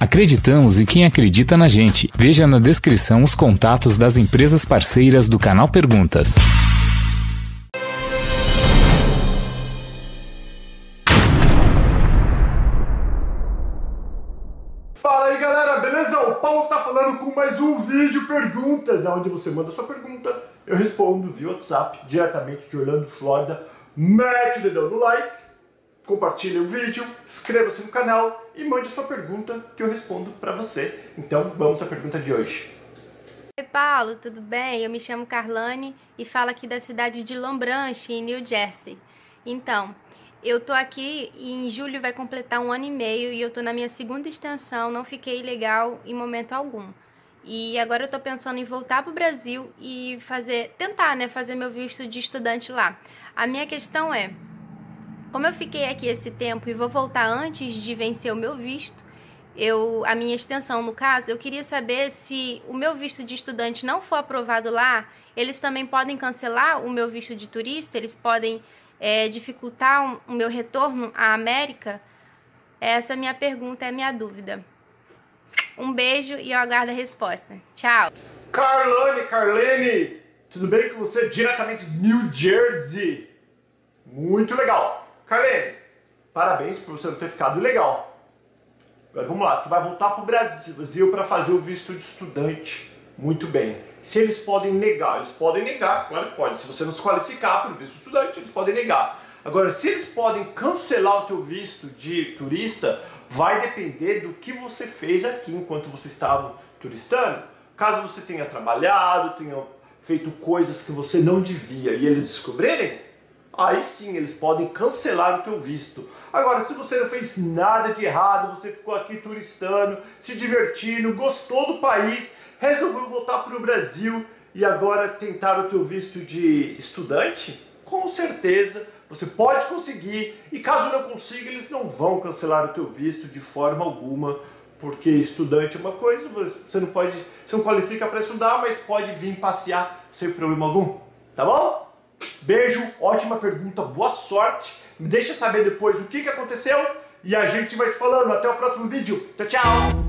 Acreditamos em quem acredita na gente. Veja na descrição os contatos das empresas parceiras do canal Perguntas. Fala aí galera, beleza? O Paulo tá falando com mais um vídeo perguntas, onde você manda sua pergunta, eu respondo via WhatsApp, diretamente de Orlando, Flórida. Mete o dedão no like, compartilhe o vídeo, inscreva-se no canal e mande sua pergunta que eu respondo para você. Então vamos à pergunta de hoje. Oi Paulo, tudo bem? Eu me chamo Carlane e falo aqui da cidade de Long Branch, em New Jersey. Então, eu tô aqui e em julho vai completar um ano e meio e eu tô na minha segunda extensão, não fiquei legal em momento algum. E agora eu tô pensando em voltar pro Brasil e fazer, tentar, né, fazer meu visto de estudante lá. A minha questão é, como eu fiquei aqui esse tempo e vou voltar antes de vencer o meu visto, eu, a minha extensão no caso, eu queria saber se o meu visto de estudante não for aprovado lá, eles também podem cancelar o meu visto de turista, eles podem é, dificultar o meu retorno à América? Essa é minha pergunta, é a minha dúvida. Um beijo e eu aguardo a resposta. Tchau! Carlane, Carlene, tudo bem com você? Diretamente de New Jersey. Muito legal. Carlene, parabéns por você ter ficado legal. Agora vamos lá, tu vai voltar para o Brasil para fazer o visto de estudante. Muito bem. Se eles podem negar, eles podem negar, claro que pode. Se você não se qualificar para o visto de estudante, eles podem negar. Agora, se eles podem cancelar o teu visto de turista, vai depender do que você fez aqui enquanto você estava turistando. Caso você tenha trabalhado, tenha feito coisas que você não devia e eles descobrirem, aí sim eles podem cancelar o teu visto. Agora, se você não fez nada de errado, você ficou aqui turistando, se divertindo, gostou do país, resolveu voltar para o Brasil e agora tentar o teu visto de estudante, com certeza você pode conseguir e caso não consiga, eles não vão cancelar o teu visto de forma alguma, porque estudante é uma coisa, você não pode, você não qualifica para estudar, mas pode vir passear sem problema algum, tá bom? Beijo, ótima pergunta, boa sorte. Me deixa saber depois o que, que aconteceu e a gente vai se falando. Até o próximo vídeo. Tchau, tchau.